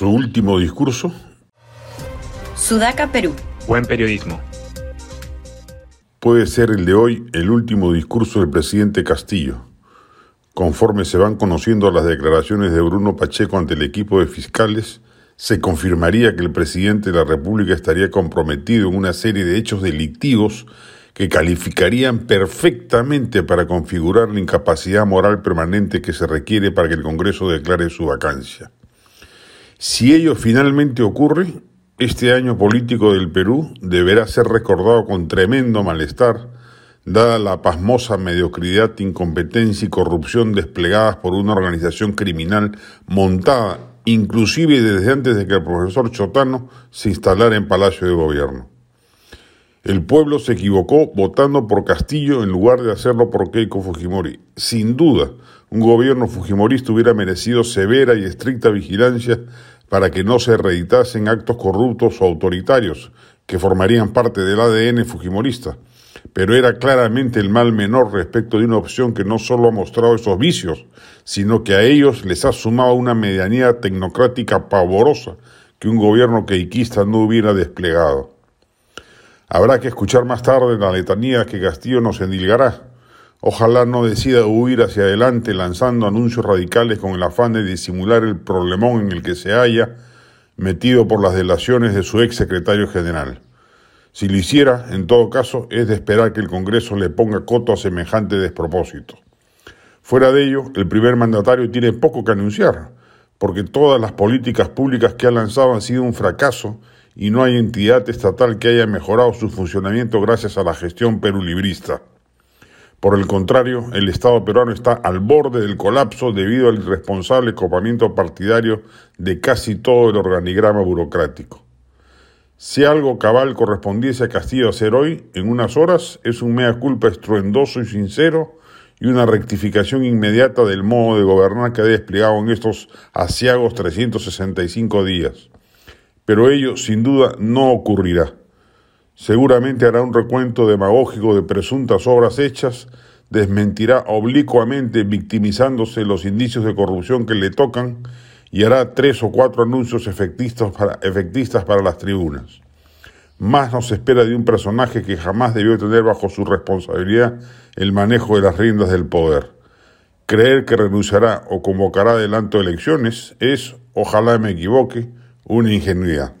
Su último discurso. Sudaca, Perú. Buen periodismo. Puede ser el de hoy el último discurso del presidente Castillo. Conforme se van conociendo las declaraciones de Bruno Pacheco ante el equipo de fiscales, se confirmaría que el presidente de la República estaría comprometido en una serie de hechos delictivos que calificarían perfectamente para configurar la incapacidad moral permanente que se requiere para que el Congreso declare su vacancia. Si ello finalmente ocurre, este año político del Perú deberá ser recordado con tremendo malestar, dada la pasmosa mediocridad, incompetencia y corrupción desplegadas por una organización criminal montada inclusive desde antes de que el profesor Chotano se instalara en Palacio de Gobierno. El pueblo se equivocó votando por Castillo en lugar de hacerlo por Keiko Fujimori. Sin duda, un gobierno fujimorista hubiera merecido severa y estricta vigilancia para que no se reeditasen actos corruptos o autoritarios que formarían parte del ADN fujimorista. Pero era claramente el mal menor respecto de una opción que no solo ha mostrado esos vicios, sino que a ellos les ha sumado una medianía tecnocrática pavorosa que un gobierno queiquista no hubiera desplegado. Habrá que escuchar más tarde la letanía que Castillo nos endilgará. Ojalá no decida huir hacia adelante lanzando anuncios radicales con el afán de disimular el problemón en el que se halla, metido por las delaciones de su ex secretario general. Si lo hiciera, en todo caso, es de esperar que el Congreso le ponga coto a semejante despropósito. Fuera de ello, el primer mandatario tiene poco que anunciar, porque todas las políticas públicas que ha lanzado han sido un fracaso y no hay entidad estatal que haya mejorado su funcionamiento gracias a la gestión perulibrista. Por el contrario, el Estado peruano está al borde del colapso debido al irresponsable copamiento partidario de casi todo el organigrama burocrático. Si algo cabal correspondiese a Castillo hacer hoy, en unas horas, es un mea culpa estruendoso y sincero y una rectificación inmediata del modo de gobernar que ha desplegado en estos asiagos 365 días pero ello sin duda no ocurrirá. Seguramente hará un recuento demagógico de presuntas obras hechas, desmentirá oblicuamente victimizándose los indicios de corrupción que le tocan y hará tres o cuatro anuncios efectistas para, para las tribunas. Más nos espera de un personaje que jamás debió tener bajo su responsabilidad el manejo de las riendas del poder. Creer que renunciará o convocará adelanto elecciones es, ojalá me equivoque, una ingenuidad.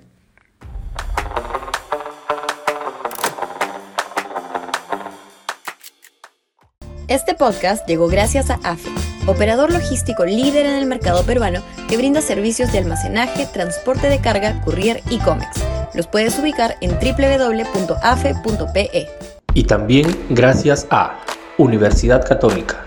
Este podcast llegó gracias a AFE, operador logístico líder en el mercado peruano que brinda servicios de almacenaje, transporte de carga, courier y cómics. Los puedes ubicar en www.afe.pe. Y también gracias a Universidad Católica,